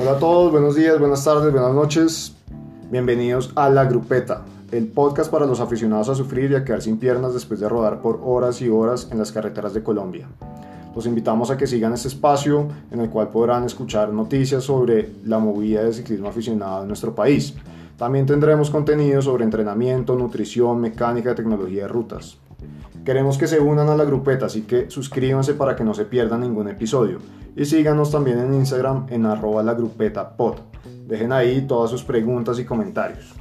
Hola a todos, buenos días, buenas tardes, buenas noches. Bienvenidos a La Grupeta, el podcast para los aficionados a sufrir y a quedar sin piernas después de rodar por horas y horas en las carreteras de Colombia. Los invitamos a que sigan este espacio en el cual podrán escuchar noticias sobre la movida de ciclismo aficionado en nuestro país. También tendremos contenido sobre entrenamiento, nutrición, mecánica, tecnología de rutas. Queremos que se unan a la grupeta, así que suscríbanse para que no se pierdan ningún episodio. Y síganos también en Instagram en arroba la grupeta. Dejen ahí todas sus preguntas y comentarios.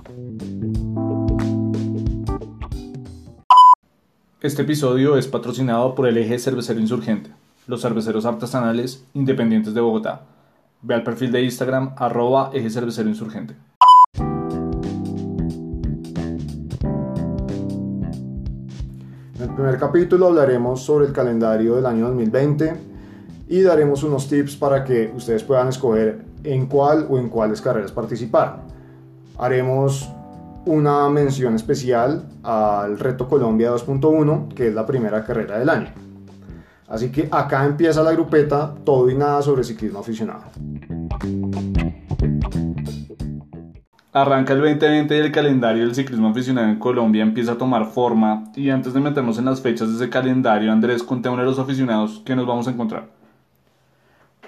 Este episodio es patrocinado por el Eje Cervecero Insurgente, los cerveceros artesanales independientes de Bogotá. Ve al perfil de Instagram arroba Eje Insurgente. Primer capítulo hablaremos sobre el calendario del año 2020 y daremos unos tips para que ustedes puedan escoger en cuál o en cuáles carreras participar. Haremos una mención especial al Reto Colombia 2.1, que es la primera carrera del año. Así que acá empieza la grupeta, todo y nada sobre ciclismo aficionado. Arranca el 2020 y el calendario del ciclismo aficionado en Colombia empieza a tomar forma y antes de meternos en las fechas de ese calendario, Andrés, contémosle a los aficionados que nos vamos a encontrar.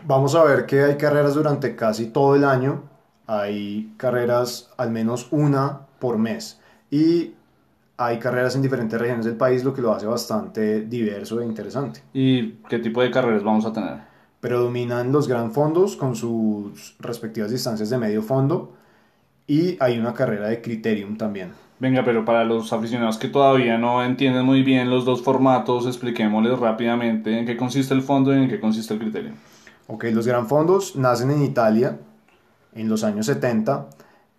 Vamos a ver que hay carreras durante casi todo el año, hay carreras al menos una por mes y hay carreras en diferentes regiones del país, lo que lo hace bastante diverso e interesante. ¿Y qué tipo de carreras vamos a tener? Predominan los gran fondos con sus respectivas distancias de medio fondo y hay una carrera de criterium también. Venga, pero para los aficionados que todavía no entienden muy bien los dos formatos, expliquémosles rápidamente en qué consiste el fondo y en qué consiste el criterium. Ok, los gran fondos nacen en Italia en los años 70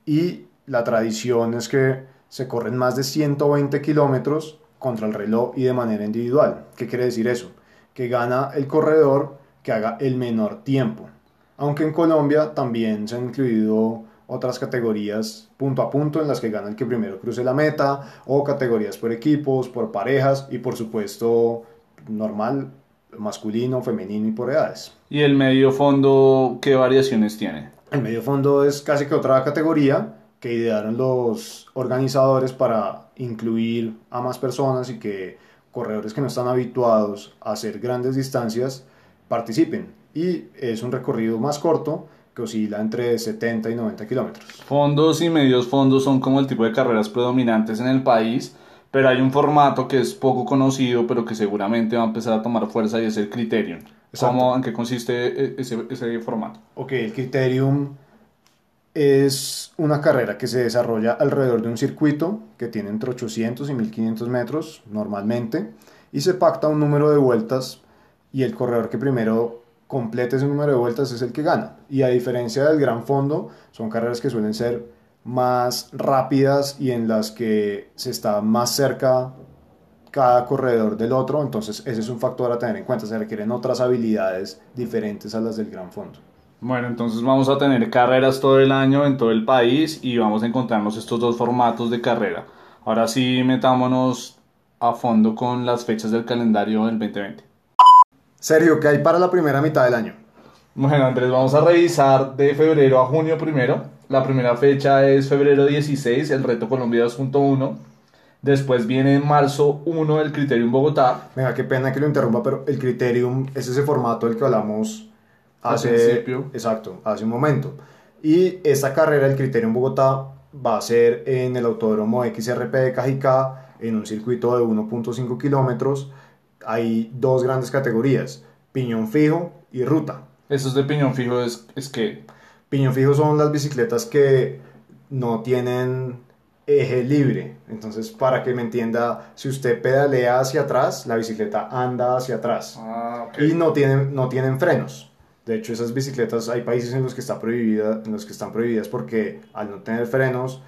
y la tradición es que se corren más de 120 kilómetros contra el reloj y de manera individual. ¿Qué quiere decir eso? Que gana el corredor que haga el menor tiempo. Aunque en Colombia también se han incluido otras categorías punto a punto en las que gana el que primero cruce la meta, o categorías por equipos, por parejas y por supuesto normal, masculino, femenino y por edades. ¿Y el medio fondo qué variaciones tiene? El medio fondo es casi que otra categoría que idearon los organizadores para incluir a más personas y que corredores que no están habituados a hacer grandes distancias participen. Y es un recorrido más corto que oscila entre 70 y 90 kilómetros. Fondos y medios fondos son como el tipo de carreras predominantes en el país, pero hay un formato que es poco conocido, pero que seguramente va a empezar a tomar fuerza y es el Criterium. ¿Cómo, ¿En qué consiste e, ese, ese formato? Ok, el Criterium es una carrera que se desarrolla alrededor de un circuito que tiene entre 800 y 1500 metros normalmente y se pacta un número de vueltas y el corredor que primero complete ese número de vueltas es el que gana. Y a diferencia del gran fondo, son carreras que suelen ser más rápidas y en las que se está más cerca cada corredor del otro, entonces ese es un factor a tener en cuenta, se requieren otras habilidades diferentes a las del gran fondo. Bueno, entonces vamos a tener carreras todo el año en todo el país y vamos a encontrarnos estos dos formatos de carrera. Ahora sí, metámonos a fondo con las fechas del calendario del 2020. Sergio, ¿qué hay para la primera mitad del año? Bueno, Andrés, vamos a revisar de febrero a junio primero. La primera fecha es febrero 16, el reto Colombia 2.1. Después viene marzo 1 el Criterium Bogotá. Venga, qué pena que lo interrumpa, pero el Criterium es ese formato del que hablamos hace, Al principio. Exacto, hace un momento. Y esta carrera, el Criterium Bogotá, va a ser en el Autódromo XRP de Cajicá, en un circuito de 1.5 kilómetros. Hay dos grandes categorías, piñón fijo y ruta. Esos de piñón fijo es, es que Piñón fijo son las bicicletas que no tienen eje libre. Entonces, para que me entienda, si usted pedalea hacia atrás, la bicicleta anda hacia atrás. Ah, Y no tienen, no tienen frenos. De hecho, esas bicicletas, hay países en los que, está prohibida, en los que están prohibidas porque al no tener frenos,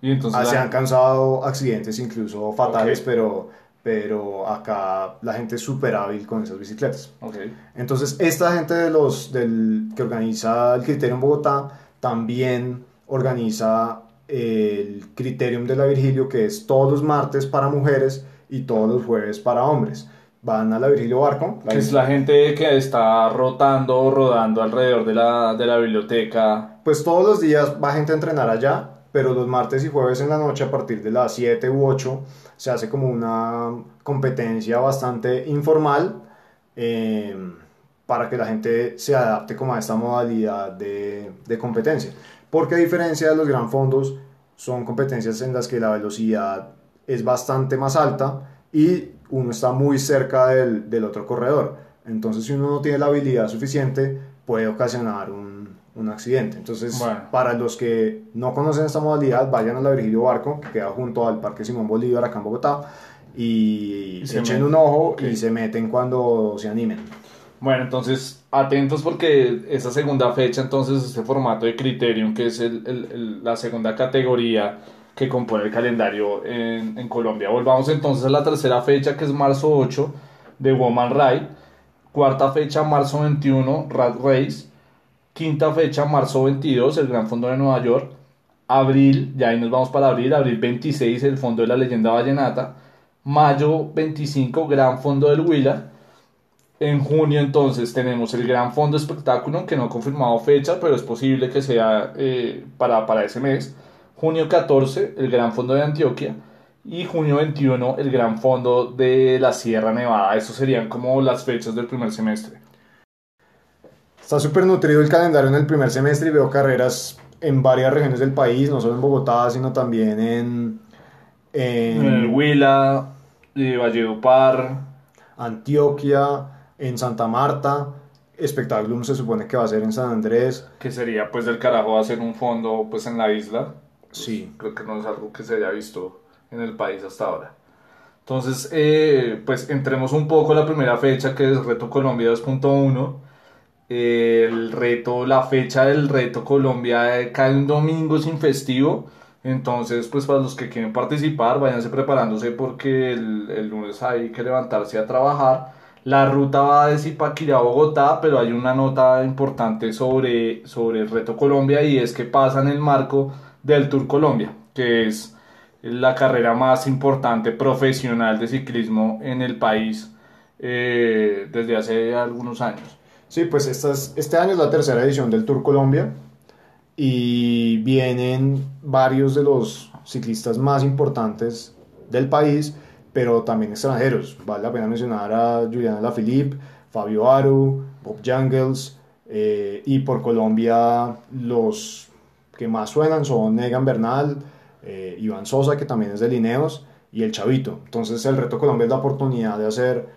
Y entonces ah, se la- han causado accidentes incluso fatales, pero, pero acá la gente es súper hábil con esas bicicletas. Entonces, esta gente de los, del, que organiza el Criterium Bogotá también organiza el Criterium de la Virgilio, que es todos los martes para mujeres y todos los jueves para hombres. van a la Virgilio Barco. que es la gente que está rotando o rodando alrededor de la, de la biblioteca. Pues todos los días va gente a entrenar allá, pero los martes y jueves en la noche a partir de las 7 u 8 se hace como una competencia bastante informal eh, para que la gente se adapte como a esta modalidad de, competencia. Porque a diferencia de los gran fondos, son competencias en las que la velocidad es bastante más alta y uno está muy cerca del, del otro corredor. Entonces, si uno no tiene la habilidad suficiente, puede ocasionar un, un accidente. Entonces, para los que no conocen esta modalidad, vayan a la Virgilio Barco, que queda junto al Parque Simón Bolívar, acá en Bogotá, y, echen un ojo y se meten cuando se animen. Bueno, entonces atentos porque esa segunda fecha, entonces este formato de Criterium, que es el, el, la segunda categoría que compone el calendario en, en, Colombia. Volvamos entonces a la tercera fecha, que es marzo 8 de Woman Ride. Cuarta fecha, marzo 21, Rat Race. Quinta fecha, marzo 22, el Gran Fondo de Nueva York. Abril, ya ahí nos vamos para abril, abril 26, el Fondo de la Leyenda Vallenata. Mayo 25, Gran Fondo del Huila. En junio entonces tenemos el Gran Fondo Espectáculo, que no ha confirmado fecha, pero es posible que sea eh, para, para ese mes. Junio 14, el Gran Fondo de Antioquia. Y junio 21, el Gran Fondo de la Sierra Nevada. Esos serían como las fechas del primer semestre. Está súper nutrido el calendario en el primer semestre y veo carreras en varias regiones del país, no solo en Bogotá, sino también en... En, el Huila, eh, Valledupar. Antioquia, en Santa Marta. Espectáculo se supone que va a ser en San Andrés. Que sería pues del carajo hacer un fondo pues en la isla. Sí. Creo que no es algo que se haya visto en el país hasta ahora. Entonces, eh, pues entremos un poco a la primera fecha que es Reto Colombia 2.1. el reto, la fecha del Reto Colombia eh, cae un domingo sin festivo. Entonces, pues para los que quieren participar, váyanse preparándose porque el, el lunes hay que levantarse a trabajar. La ruta va de Zipaquirá a Bogotá, pero hay una nota importante sobre, sobre el Reto Colombia y es que pasa en el marco del Tour Colombia, que es la carrera más importante profesional de ciclismo en el país eh, desde hace algunos años. Sí, pues este año es la tercera edición del Tour Colombia y vienen varios de los ciclistas más importantes del país, pero también extranjeros. Vale la pena mencionar a Juliana Lafilippe, Fabio Aru, Bob Jungles eh, y por Colombia los que más suenan son Negan Bernal, eh, Iván Sosa, que también es de Lineos, y el Chavito. Entonces el Reto Colombia es la oportunidad de hacer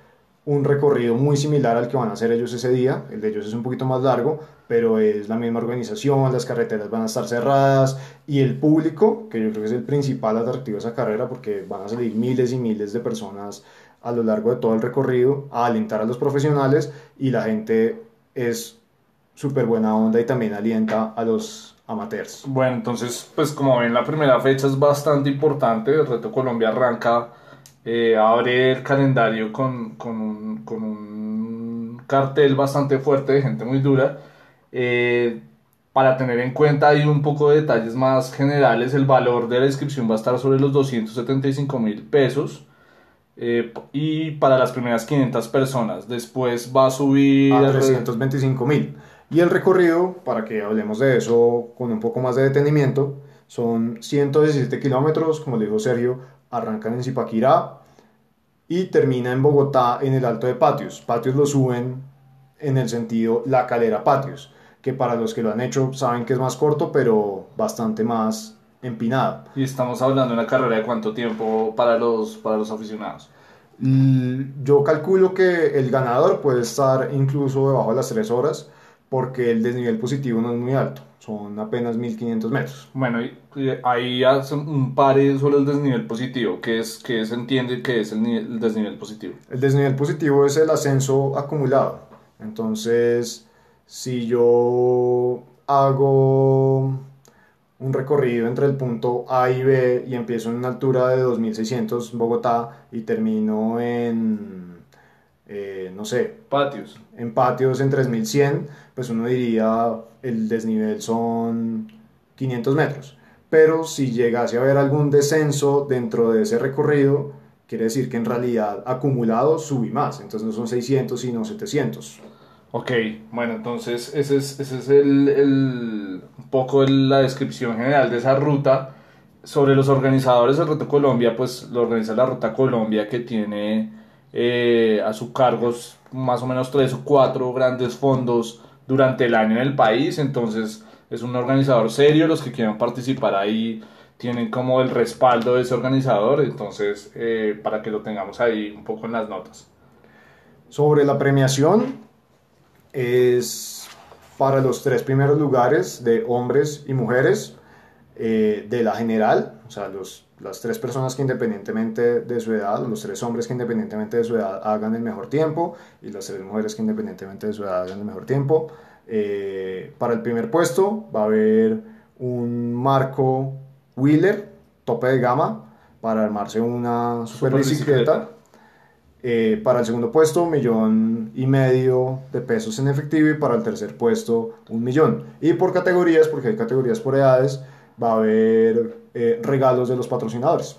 un recorrido muy similar al que van a hacer ellos ese día. El de ellos es un poquito más largo, pero es la misma organización, las carreteras van a estar cerradas y el público, que yo creo que es el principal atractivo de esa carrera, porque van a salir miles y miles de personas a lo largo de todo el recorrido a alentar a los profesionales y la gente es súper buena onda y también alienta a los amateurs. Bueno, entonces, pues como ven, la primera fecha es bastante importante. El Reto Colombia arranca, eh, abre el calendario con, con, un, con, un, cartel bastante fuerte de gente muy dura. Eh, para tener en cuenta hay un poco de detalles más generales, el valor de la inscripción va a estar sobre los 275 mil pesos. Eh, y para las primeras 500 personas, después va a subir a 325 mil. Y el recorrido, para que hablemos de eso con un poco más de detenimiento, son 117 kilómetros, como le dijo Sergio, arrancan en Zipaquirá y termina en Bogotá en el Alto de Patios. Patios lo suben en el sentido La Calera Patios, que para los que lo han hecho saben que es más corto, pero bastante más empinado. Y estamos hablando de una carrera de cuánto tiempo para los, para los aficionados. Yo calculo que el ganador puede estar incluso debajo de las 3 horas porque el desnivel positivo no es muy alto, son apenas 1500 metros. Bueno, ahí hace un par sobre el desnivel positivo, que es que se entiende que es el, desnivel positivo. El desnivel positivo es el ascenso acumulado. Entonces, si yo hago un recorrido entre el punto A y B y empiezo en una altura de 2600 Bogotá y termino en eh, no sé, patios. En patios en 3100, pues uno diría el desnivel son 500 metros. Pero si llegase a haber algún descenso dentro de ese recorrido, quiere decir que en realidad acumulado subí más, entonces no son 600 sino 700. Ok, bueno, entonces ese es, ese es el, el, un poco la descripción general de esa ruta. Sobre los organizadores del Reto Colombia, pues lo organiza la Ruta Colombia que tiene eh, a su cargo más o menos tres o cuatro grandes fondos durante el año en el país, entonces es un organizador serio, los que quieran participar ahí tienen como el respaldo de ese organizador, entonces eh, para que lo tengamos ahí un poco en las notas. Sobre la premiación, es para los tres primeros lugares de hombres y mujeres eh, de la general, o sea, los, las tres personas que independientemente de su edad, los tres hombres que independientemente de su edad hagan el mejor tiempo y las tres mujeres que independientemente de su edad hagan el mejor tiempo. Eh, para el primer puesto va a haber un marco Wheeler, tope de gama, para armarse una super, bicicleta. Eh, para el segundo puesto, un millón y medio de pesos en efectivo y para el tercer puesto, un millón. Y por categorías, porque hay categorías por edades, va a haber eh, regalos de los patrocinadores.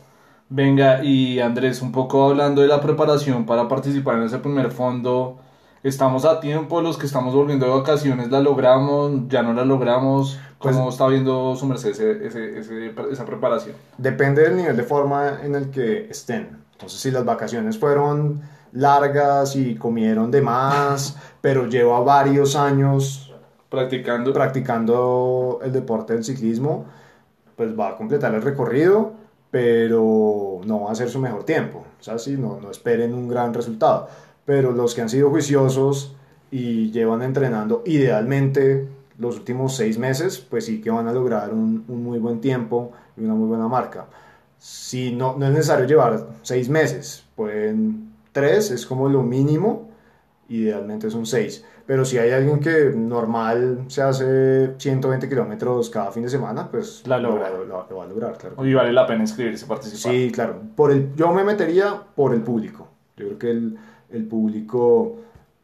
Venga, y Andrés, un poco hablando de la preparación para participar en ese primer fondo, estamos a tiempo, los que estamos volviendo de vacaciones la logramos, ya no la logramos. ¿Cómo pues, está viendo su merced esa preparación? Depende del nivel de forma en el que estén. Entonces, si las vacaciones fueron largas y comieron de más, pero lleva varios años practicando. practicando el deporte del ciclismo, pues va a completar el recorrido, pero no va a ser su mejor tiempo. O sea, si no, no esperen un gran resultado pero los que han sido juiciosos y llevan entrenando idealmente los últimos seis meses, pues sí que van a lograr un, un muy buen tiempo y una muy buena marca. Si no, no es necesario llevar seis meses, pueden tres, es como lo mínimo, idealmente son seis. Pero si hay alguien que normal se hace 120 kilómetros cada fin de semana, pues la logra. Lo, lo, va a lograr, claro. Y vale la pena inscribirse, participar. Sí, claro. Por el, yo me metería por el público. Yo creo que el, el público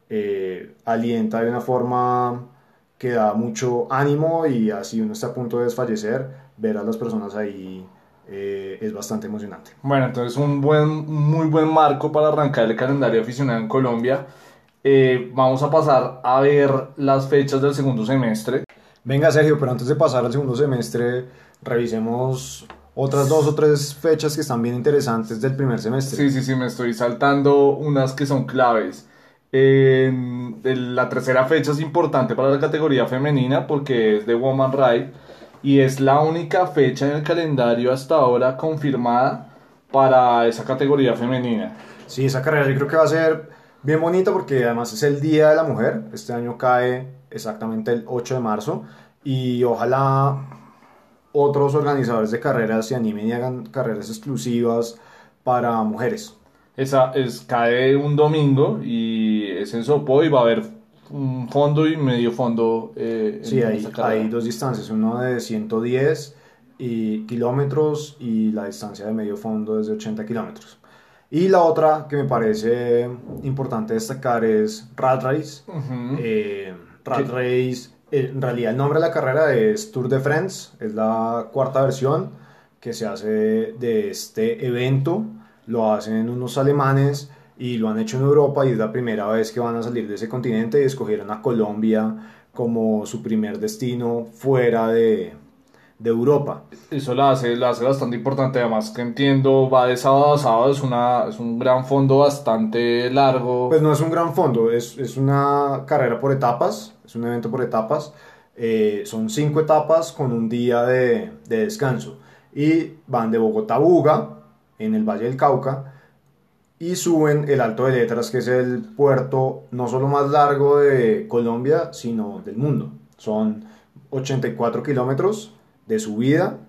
eh, alienta de una forma que da mucho ánimo y así uno está a punto de desfallecer, ver a las personas ahí eh, es bastante emocionante. Bueno, entonces un buen, muy buen marco para arrancar el calendario aficionado en Colombia. Eh, vamos a pasar a ver las fechas del segundo semestre. Venga Sergio, pero antes de pasar al segundo semestre, revisemos otras dos o tres fechas que están bien interesantes del primer semestre. Sí, sí, sí, me estoy saltando unas que son claves. la tercera fecha es importante para la categoría femenina porque es de Woman Ride y es la única fecha en el calendario hasta ahora confirmada para esa categoría femenina. Sí, esa carrera yo creo que va a ser bien bonita porque además es el Día de la Mujer. Este año cae exactamente el 8 de marzo y ojalá otros organizadores de carreras se animen y hagan carreras exclusivas para mujeres. Esa es, cae un domingo y es en Sopo y va a haber un fondo y medio fondo. Eh, sí, hay, hay, dos distancias, uno de 110 y kilómetros y la distancia de medio fondo es de 80 kilómetros. Y la otra que me parece importante destacar es Rat Race. Eh, Rat Race en realidad el nombre de la carrera es Tour de France, es la cuarta versión que se hace de este evento, lo hacen unos alemanes y lo han hecho en Europa y es la primera vez que van a salir de ese continente y escogieron a Colombia como su primer destino fuera de, de Europa. Eso la hace, la hace bastante importante, además que entiendo, va de sábado a sábado, es, una, es un gran fondo bastante largo. Pues no es un gran fondo, es, es una carrera por etapas, es un evento por etapas, eh, son cinco etapas con un día de, de, descanso y van de Bogotá a Buga, en el Valle del Cauca, y suben el Alto de Letras, que es el puerto no solo más largo de Colombia, sino del mundo. Son 84 kilómetros de subida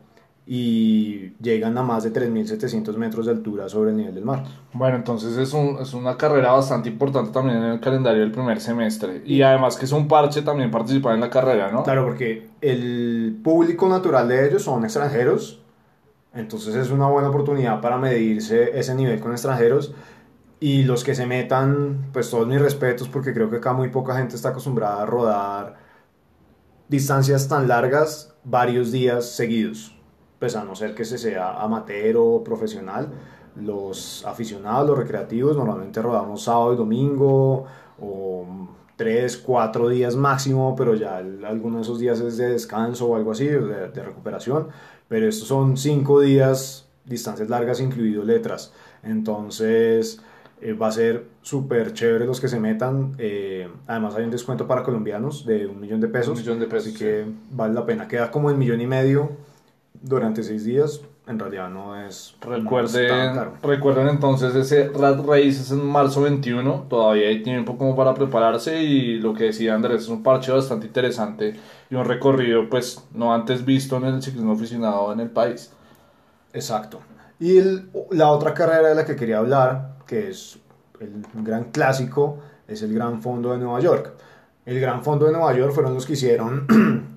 y llegan a más de 3.700 metros de altura sobre el nivel del mar. Bueno, entonces es, un, es, una carrera bastante importante también en el calendario del primer semestre. Y además que es un parche también participar en la carrera, ¿no? Claro, porque el público natural de ellos son extranjeros, entonces es una buena oportunidad para medirse ese nivel con extranjeros. Y los que se metan, pues todos mis respetos, porque creo que acá muy poca gente está acostumbrada a rodar distancias tan largas varios días seguidos, pues a no ser que se sea amateur o profesional, los aficionados, los recreativos, normalmente rodamos sábado y domingo o tres, cuatro días máximo, pero ya algunos de esos días es de descanso o algo así, de, de recuperación, pero estos son cinco días, distancias largas incluido letras. Entonces eh, va a ser súper chévere los que se metan. Eh, además hay un descuento para colombianos de un millón de pesos. Un millón de pesos. Así que vale la pena. Queda como en millón y medio durante seis días. En realidad no es... Recuerden, recuerden entonces ese Rat Race es en marzo 21. Todavía hay tiempo como para prepararse y lo que decía Andrés es un parche bastante interesante y un recorrido pues no antes visto en el ciclismo aficionado en el país. Exacto. Y la otra carrera de la que quería hablar, que es el gran clásico, es el Gran Fondo de Nueva York. El Gran Fondo de Nueva York fueron los que hicieron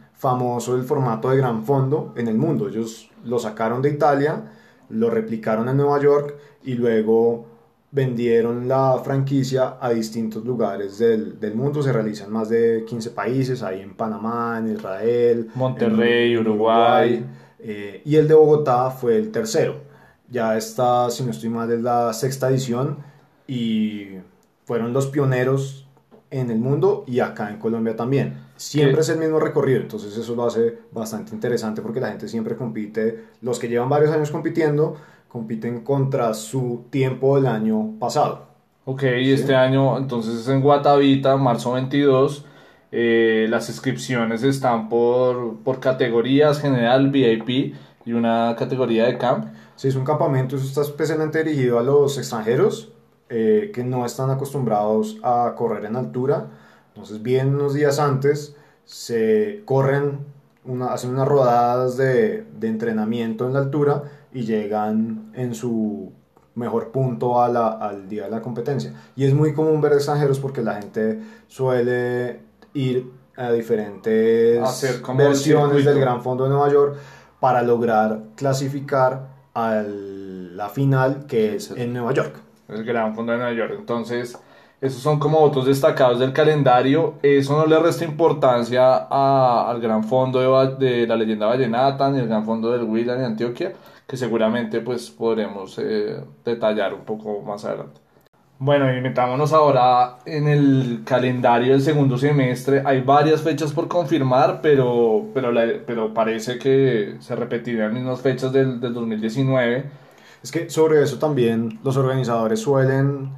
famoso el formato de Gran Fondo en el mundo. Ellos lo sacaron de Italia, lo replicaron en Nueva York y luego vendieron la franquicia a distintos lugares del, del, mundo. Se realizan más de 15 países, ahí en Panamá, en Israel, Monterrey, Uruguay. Eh, y el de Bogotá fue el tercero. Ya está, si no estoy mal, es la sexta edición y fueron los pioneros en el mundo y acá en Colombia también. Siempre es el mismo recorrido, entonces eso lo hace bastante interesante porque la gente siempre compite, los que llevan varios años compitiendo, compiten contra su tiempo del año pasado. Ok, y este año entonces es en Guatavita, marzo 22. Eh, las inscripciones están por, por categorías, general, VIP y una categoría de camp. Sí, es un campamento, eso está especialmente dirigido a los extranjeros eh, que no están acostumbrados a correr en altura. Entonces, bien unos días antes, se corren, una, hacen unas rodadas de, de entrenamiento en la altura y llegan en su mejor punto a la, al día de la competencia. Y es muy común ver extranjeros porque la gente suele ir a diferentes versiones del Gran Fondo de Nueva York para lograr clasificar a la final que es en Nueva York. El Gran Fondo de Nueva York. Entonces, esos son como otros destacados del calendario. Eso no le resta importancia al Gran Fondo de, la leyenda vallenata ni al Gran Fondo del Huila de Antioquia, que seguramente pues podremos eh, detallar un poco más adelante. Bueno, y metámonos ahora en el calendario del segundo semestre. Hay varias fechas por confirmar, pero, pero, pero parece que se repetirían las mismas fechas del, del 2019. Es que sobre eso también los organizadores suelen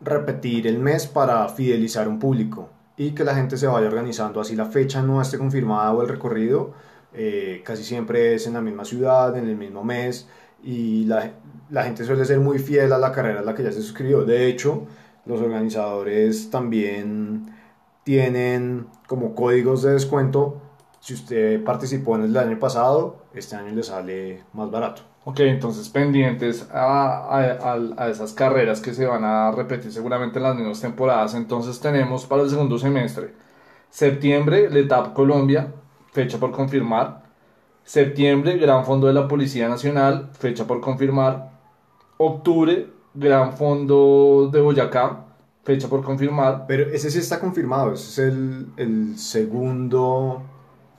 repetir el mes para fidelizar un público y que la gente se vaya organizando. Así la fecha no esté confirmada o el recorrido, eh, casi siempre es en la misma ciudad, en el mismo mes y la, la, gente suele ser muy fiel a la carrera a la que ya se suscribió. De hecho, los organizadores también tienen como códigos de descuento. Si usted participó en el año pasado, este año le sale más barato. Ok, entonces pendientes a, a, a, esas carreras que se van a repetir seguramente en las mismas temporadas. Entonces tenemos para el segundo semestre, septiembre, la etapa Colombia, fecha por confirmar. Septiembre, Gran Fondo de la Policía Nacional, fecha por confirmar. Octubre, Gran Fondo de Boyacá, fecha por confirmar. Pero ese sí está confirmado, ese es el, el segundo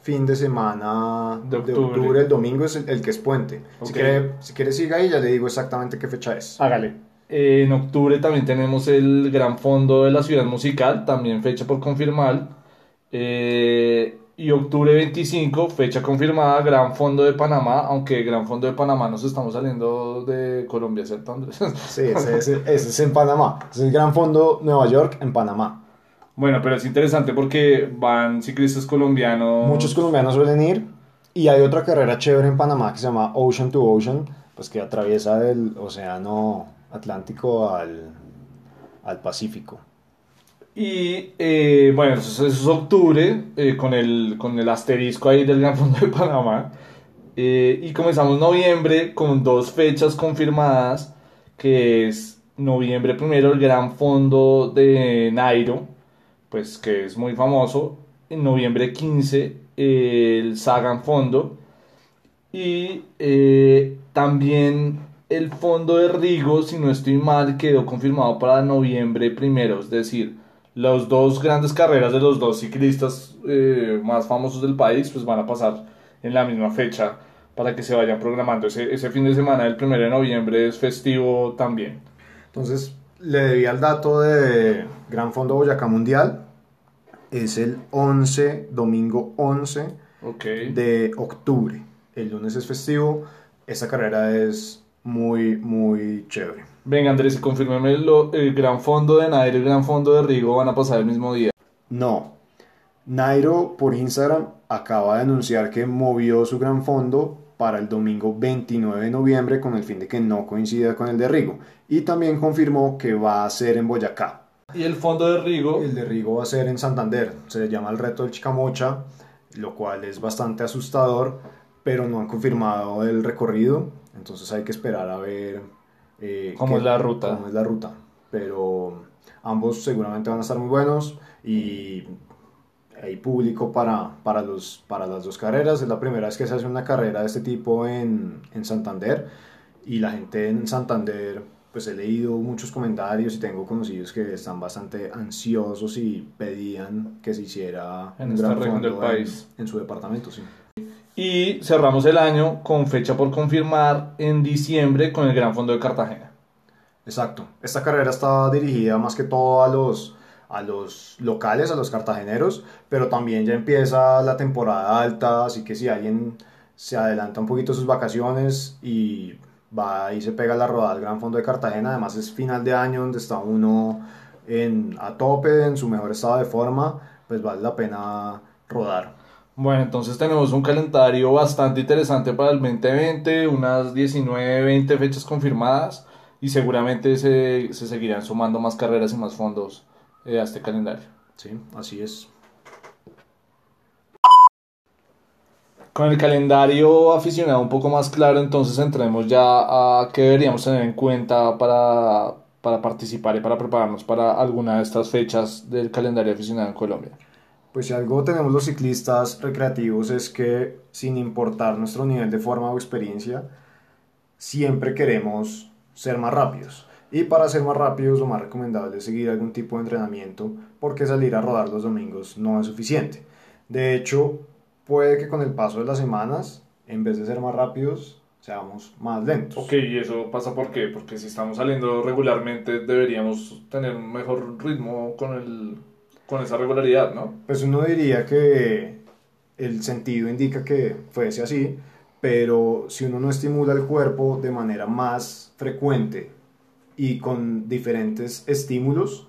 fin de semana de octubre. el domingo es el, que es puente. Si, quiere, si quiere siga ahí, ya le digo exactamente qué fecha es. Hágale. en octubre también tenemos el Gran Fondo de la Ciudad Musical, también fecha por confirmar. Eh, y octubre 25, fecha confirmada, Gran Fondo de Panamá, aunque Gran Fondo de Panamá nos estamos saliendo de Colombia, ¿cierto Andrés? Sí, ese, ese, es en Panamá, es el Gran Fondo Nueva York en Panamá. Bueno, pero es interesante porque van ciclistas colombianos. Muchos colombianos suelen ir y hay otra carrera chévere en Panamá que se llama Ocean to Ocean, pues que atraviesa del Océano Atlántico al, al Pacífico. Y eh, bueno, eso, es octubre, eh, con, el, con el asterisco ahí del Gran Fondo de Panamá. Eh, y comenzamos noviembre con dos fechas confirmadas, que es noviembre primero el Gran Fondo de Nairo, pues que es muy famoso. En noviembre 15 el Sagan Fondo. Y también el Fondo de Rigo, si no estoy mal, quedó confirmado para noviembre primero, es decir, las dos grandes carreras de los dos ciclistas eh, más famosos del país pues van a pasar en la misma fecha para que se vayan programando. Ese, ese fin de semana del 1 de noviembre es festivo también. Entonces, le debía el dato de Gran Fondo Boyacá Mundial. Es el 11, domingo 11 de octubre. El lunes es festivo. Esta carrera es muy, muy chévere. Venga, Andrés, confírmeme el Gran Fondo de Nairo y el Gran Fondo de Rigo van a pasar el mismo día. No. Nairo por Instagram acaba de anunciar que movió su Gran Fondo para el domingo 29 de noviembre con el fin de que no coincida con el de Rigo. Y también confirmó que va a ser en Boyacá. ¿Y el fondo de Rigo? El de Rigo va a ser en Santander. Se llama el reto del Chicamocha, lo cual es bastante asustador, pero no han confirmado el recorrido. Entonces hay que esperar a ver eh, cómo es la ruta. Cómo es la ruta. Pero ambos seguramente van a estar muy buenos y hay público para, para, los, para las dos carreras. Es la primera vez que se hace una carrera de este tipo en, en Santander y la gente en Santander, pues he leído muchos comentarios y tengo conocidos que están bastante ansiosos y pedían que se hiciera en un esta región del país. En, su departamento, sí. Y cerramos el año con fecha por confirmar en diciembre con el Gran Fondo de Cartagena. Exacto. Esta carrera está dirigida más que todo a los a los locales, a los cartageneros, pero también ya empieza la temporada alta, así que si alguien se adelanta un poquito sus vacaciones y va y se pega la rodada al Gran Fondo de Cartagena, además es final de año donde está uno en, a tope, en su mejor estado de forma, pues vale la pena rodar. Bueno, entonces tenemos un calendario bastante interesante para el 2020, unas 19, 20 fechas confirmadas y seguramente se, se seguirán sumando más carreras y más fondos eh, a este calendario. Sí, así es. Con el calendario aficionado un poco más claro, entonces entremos ya a qué deberíamos tener en cuenta para, para participar y para prepararnos para alguna de estas fechas del calendario aficionado en Colombia. Pues si algo tenemos los ciclistas recreativos es que sin importar nuestro nivel de forma o experiencia, siempre queremos ser más rápidos. Y para ser más rápidos, lo más recomendable es seguir algún tipo de entrenamiento, porque salir a rodar los domingos no es suficiente. De hecho, puede que con el paso de las semanas, en vez de ser más rápidos, seamos más lentos. Ok, ¿y eso pasa por? Porque si estamos saliendo regularmente, deberíamos tener un mejor ritmo con, el, con esa regularidad, ¿no? Pues uno diría que el sentido indica que fuese así, pero si uno no estimula el cuerpo de manera más frecuente y con diferentes estímulos,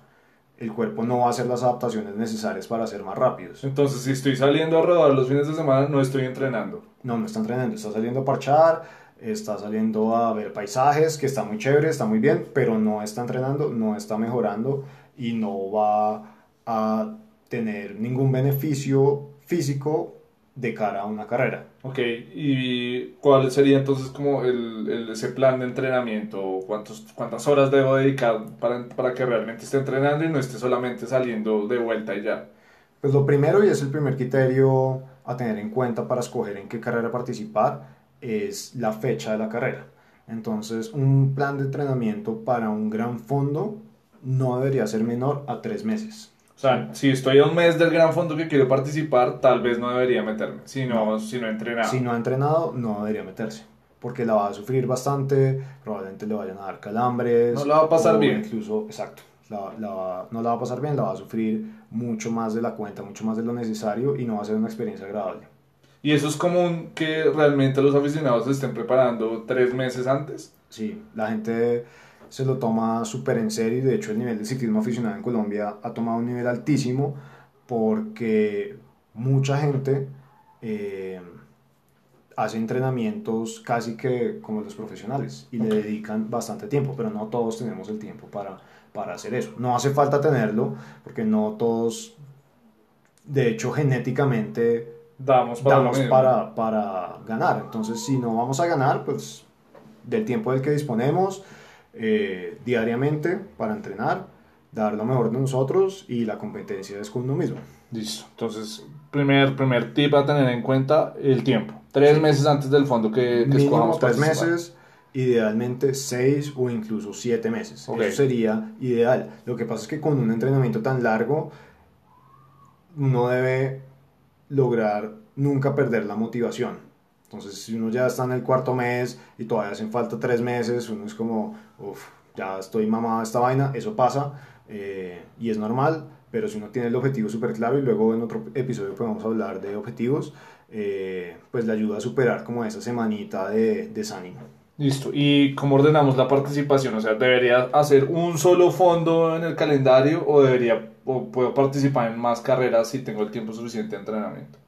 el cuerpo no va a hacer las adaptaciones necesarias para ser más rápidos. Entonces, si estoy saliendo a rodar los fines de semana, no estoy entrenando. No, no está entrenando, está saliendo a parchar, está saliendo a ver paisajes, que está muy chévere, está muy bien, pero no está entrenando, no está mejorando y no va a tener ningún beneficio físico de cara a una carrera. Ok, ¿y cuál sería entonces como el, el, ese plan de entrenamiento? ¿Cuántos, ¿Cuántas horas debo dedicar para, para que realmente esté entrenando y no esté solamente saliendo de vuelta y ya? Pues lo primero, y es el primer criterio a tener en cuenta para escoger en qué carrera participar, es la fecha de la carrera. Entonces, un plan de entrenamiento para un gran fondo no debería ser menor a tres meses. O sea, si estoy a un mes del gran fondo que quiero participar, tal vez no debería meterme, si no, si no he entrenado. Si no ha entrenado, no debería meterse, porque la va a sufrir bastante, probablemente le vayan a dar calambres. No la va a pasar bien. Incluso, exacto, la, la, no la va a pasar bien, la va a sufrir mucho más de la cuenta, mucho más de lo necesario y no va a ser una experiencia agradable. ¿Y eso es común que realmente los aficionados se estén preparando tres meses antes? Sí, la gente se lo toma súper en serio y de hecho el nivel de ciclismo aficionado en Colombia ha tomado un nivel altísimo porque mucha gente eh, hace entrenamientos casi que como los profesionales y le dedican bastante tiempo, pero no todos tenemos el tiempo para, para hacer eso. No hace falta tenerlo porque no todos, de hecho genéticamente, damos para, para, para ganar. Entonces si no vamos a ganar, pues del tiempo del que disponemos, eh, diariamente para entrenar, dar lo mejor de nosotros y la competencia es con uno mismo. Listo. Entonces, primer, primer tip a tener en cuenta, el tiempo. Tres meses antes del fondo que, que escojamos. Tres meses, idealmente seis o incluso siete meses. Eso sería ideal. Lo que pasa es que con un entrenamiento tan largo, uno debe lograr nunca perder la motivación Entonces, si uno ya está en el cuarto mes y todavía hacen falta tres meses, uno es como, uff, ya estoy mamado esta vaina, eso pasa eh, y es normal, pero si uno tiene el objetivo súper claro y luego en otro episodio podemos hablar de objetivos, eh, pues le ayuda a superar como esa semanita de desánimo. Listo. ¿Y cómo ordenamos la participación? O sea, ¿debería hacer un solo fondo en el calendario o debería o puedo participar en más carreras si tengo el tiempo suficiente de entrenamiento?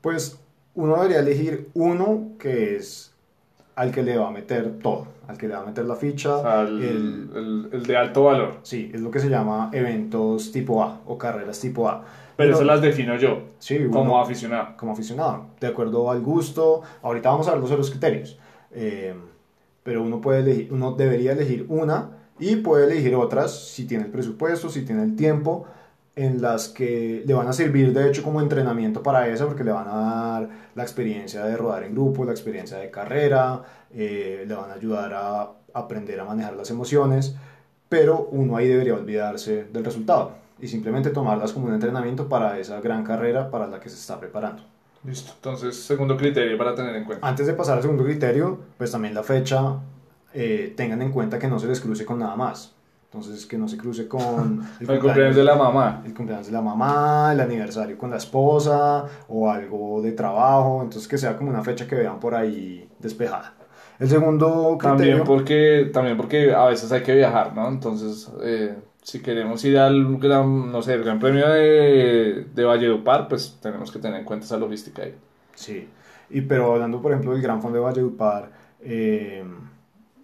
Pues uno debería elegir uno que es al que le va a meter todo, al que le va a meter la ficha. el, el, de alto valor. Sí, es lo que se llama eventos tipo A o carreras tipo A. Pero, eso las defino yo sí, como aficionado. Como aficionado, de acuerdo al gusto. Ahorita vamos a ver los otros criterios. Eh, pero uno, puede elegir, uno debería elegir una y puede elegir otras si tiene el presupuesto, si tiene el tiempo, en las que le van a servir de hecho como entrenamiento para eso, porque le van a dar la experiencia de rodar en grupo, la experiencia de carrera, eh, le van a ayudar a aprender a manejar las emociones, pero uno ahí debería olvidarse del resultado y simplemente tomarlas como un entrenamiento para esa gran carrera para la que se está preparando. Listo, entonces segundo criterio para tener en cuenta. Antes de pasar al segundo criterio, pues también la fecha, eh, tengan en cuenta que no se les cruce con nada más. Entonces, que no se cruce con el, cumpleaños, de la mamá. El cumpleaños de la mamá, el aniversario con la esposa o algo de trabajo. Entonces, que sea como una fecha que vean por ahí despejada. El segundo criterio... También porque, también porque a veces hay que viajar, ¿no? Entonces, eh, si queremos ir al gran, no sé, el Gran Premio de, de Valledupar, pues tenemos que tener en cuenta esa logística ahí. Sí, y pero hablando por ejemplo del Gran Fondo de Valledupar, eh,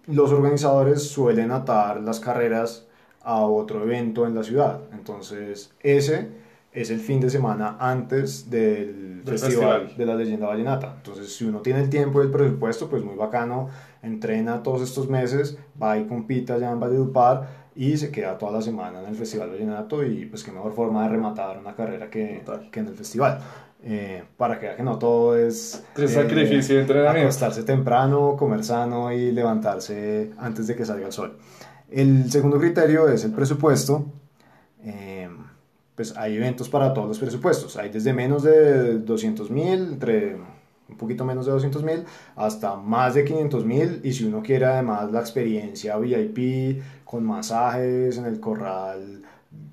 los organizadores suelen atar las carreras a otro evento en la ciudad, entonces ese es el fin de semana antes del, festival, de la leyenda vallenata. Entonces, si uno tiene el tiempo y el presupuesto, pues muy bacano, entrena todos estos meses, va y compite allá en Valledupar y se queda toda la semana en el Festival Vallenato y pues qué mejor forma de rematar una carrera que, que en el festival. Eh, para que que no todo es... El sacrificio de entrenamiento. Acostarse temprano, comer sano y levantarse antes de que salga el sol. El segundo criterio es el presupuesto. Eh, pues hay eventos para todos los presupuestos. Hay desde menos de 200 mil, entre un poquito menos de 200 mil, hasta más de 500 mil. Y si uno quiere además la experiencia VIP con masajes en el corral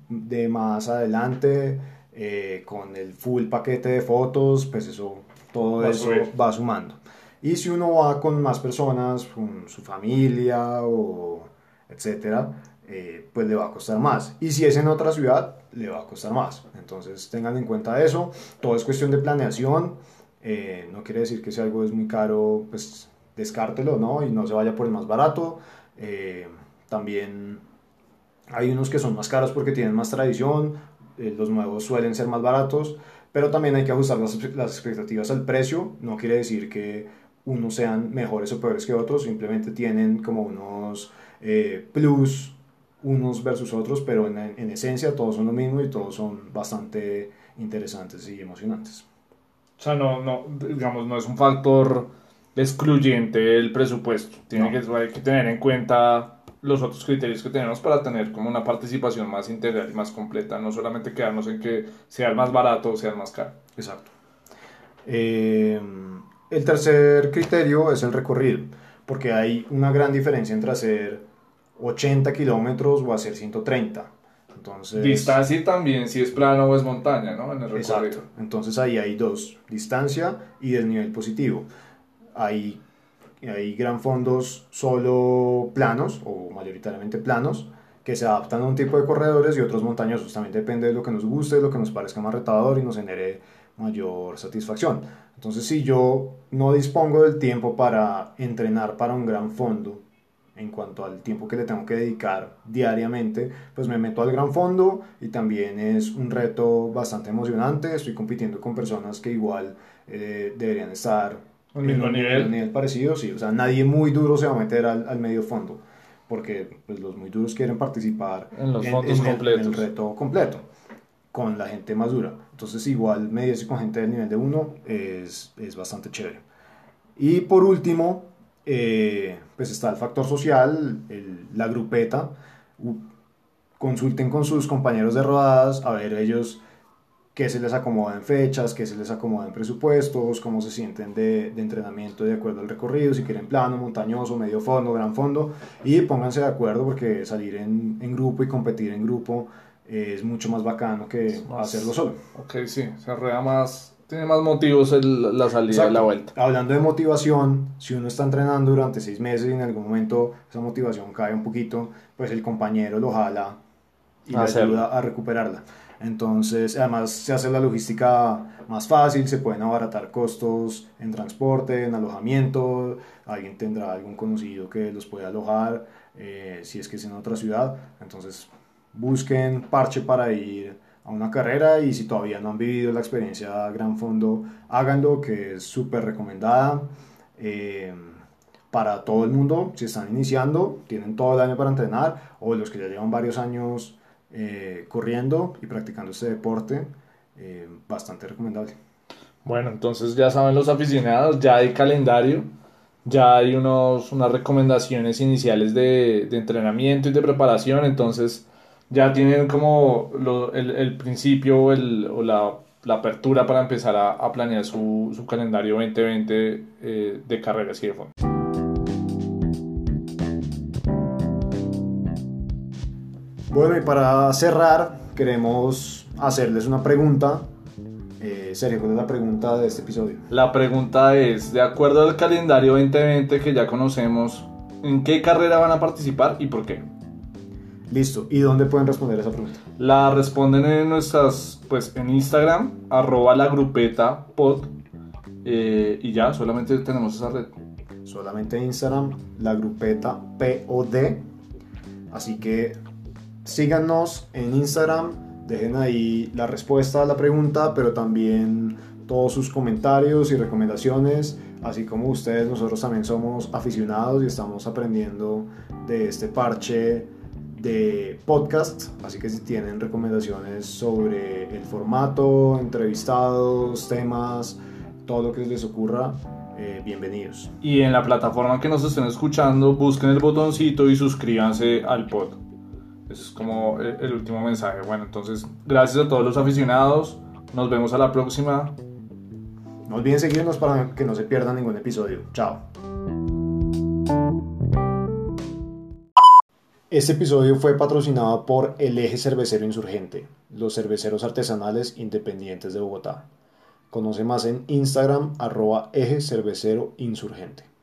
de más adelante, eh, con el full paquete de fotos, pues eso, todo eso va sumando. Y si uno va con más personas, con su familia o etcétera, eh, pues le va a costar más. Y si es en otra ciudad, le va a costar más. Entonces tengan en cuenta eso. Todo es cuestión de planeación. Eh, no quiere decir que si algo es muy caro, pues descártelo, ¿no? Y no se vaya por el más barato. Eh, también hay unos que son más caros porque tienen más tradición. Eh, los nuevos suelen ser más baratos. Pero también hay que ajustar las, las expectativas al precio. No quiere decir que unos sean mejores o peores que otros. Simplemente tienen como unos plus unos versus otros. Pero en, en esencia todos son lo mismo y todos son bastante interesantes y emocionantes. O sea, no, no, digamos, no es un factor excluyente el presupuesto. Tiene que, hay que tener en cuenta los otros criterios que tenemos para tener como una participación más integral y más completa, no solamente quedarnos en que sea el más barato o sea el más caro. Exacto. Eh, el tercer criterio es el recorrido, porque hay una gran diferencia entre hacer 80 kilómetros o hacer 130. Entonces, distancia también si es plano o es montaña, ¿no? En el exacto. Entonces ahí hay dos, distancia y desnivel positivo. Hay, hay gran fondos solo planos o mayoritariamente planos que se adaptan a un tipo de corredores y otros montañosos. También depende de lo que nos guste, de lo que nos parezca más retador y nos genere mayor satisfacción. Entonces si yo no dispongo del tiempo para entrenar para un gran fondo, en cuanto al tiempo que le tengo que dedicar diariamente, pues me meto al gran fondo y también es un reto bastante emocionante. Estoy compitiendo con personas que igual eh, deberían estar en un nivel. nivel parecido, sí. O sea, nadie muy duro se va a meter al, al medio fondo, porque pues, los muy duros quieren participar en los fondos completos. El, el reto completo con la gente más dura. Entonces, igual medirse con gente del nivel de uno es, es bastante chévere. Y por último, eh, pues está el factor social, la grupeta. Consulten con sus compañeros de rodadas a ver ellos qué se les acomoda en fechas, qué se les acomoda en presupuestos, cómo se sienten de, de, entrenamiento de acuerdo al recorrido, si quieren plano, montañoso, medio fondo, gran fondo, y pónganse de acuerdo porque salir en, en grupo y competir en grupo es mucho más bacano que hacerlo solo. Ok, sí, se arrea más, tiene más motivos el, la salida y la vuelta. Hablando de motivación, si uno está entrenando durante seis meses y en algún momento esa motivación cae un poquito, pues el compañero lo jala y le ayuda a recuperarla. Entonces, además se hace la logística más fácil, se pueden abaratar costos en transporte, en alojamiento, alguien tendrá algún conocido que los pueda alojar, eh, si es que es en otra ciudad. Entonces, busquen parche para ir a una carrera y si todavía no han vivido la experiencia Gran Fondo, háganlo, que es súper recomendada. Eh, para todo el mundo, si están iniciando, tienen todo el año para entrenar, o los que ya llevan varios años eh, corriendo y practicando este deporte, eh, bastante recomendable. Bueno, entonces ya saben los aficionados, ya hay calendario, ya hay unos, unas recomendaciones iniciales de, de entrenamiento y de preparación, entonces ya tienen como el, el, principio el, o la, apertura para empezar a, a planear su, su, calendario 2020 eh, de carreras y de fondo. Bueno, y para cerrar, queremos hacerles una pregunta. Eh, Sergio, ¿cuál es la pregunta de este episodio? La pregunta es, de acuerdo al calendario 2020 que ya conocemos, ¿en qué carrera van a participar y por qué? Listo. ¿Y dónde pueden responder esa pregunta? La responden en nuestras, pues en Instagram, arroba la grupeta pod. Eh, y ya, solamente tenemos esa red. Solamente Instagram, la grupeta POD. Así que síganos en Instagram, dejen ahí la respuesta a la pregunta, pero también todos sus comentarios y recomendaciones. Así como ustedes, nosotros también somos aficionados y estamos aprendiendo de este parche de podcast, así que si tienen recomendaciones sobre el formato, entrevistados, temas, todo lo que les ocurra, eh, bienvenidos. Y en la plataforma que nos estén escuchando, busquen el botoncito y suscríbanse al pod. Eso es como el último mensaje. Bueno, entonces, gracias a todos los aficionados. Nos vemos a la próxima. No olviden seguirnos para que no se pierdan ningún episodio. Chao. Este episodio fue patrocinado por el Eje Cervecero Insurgente, los cerveceros artesanales independientes de Bogotá. Conoce más en Instagram arroba Eje Cervecero Insurgente.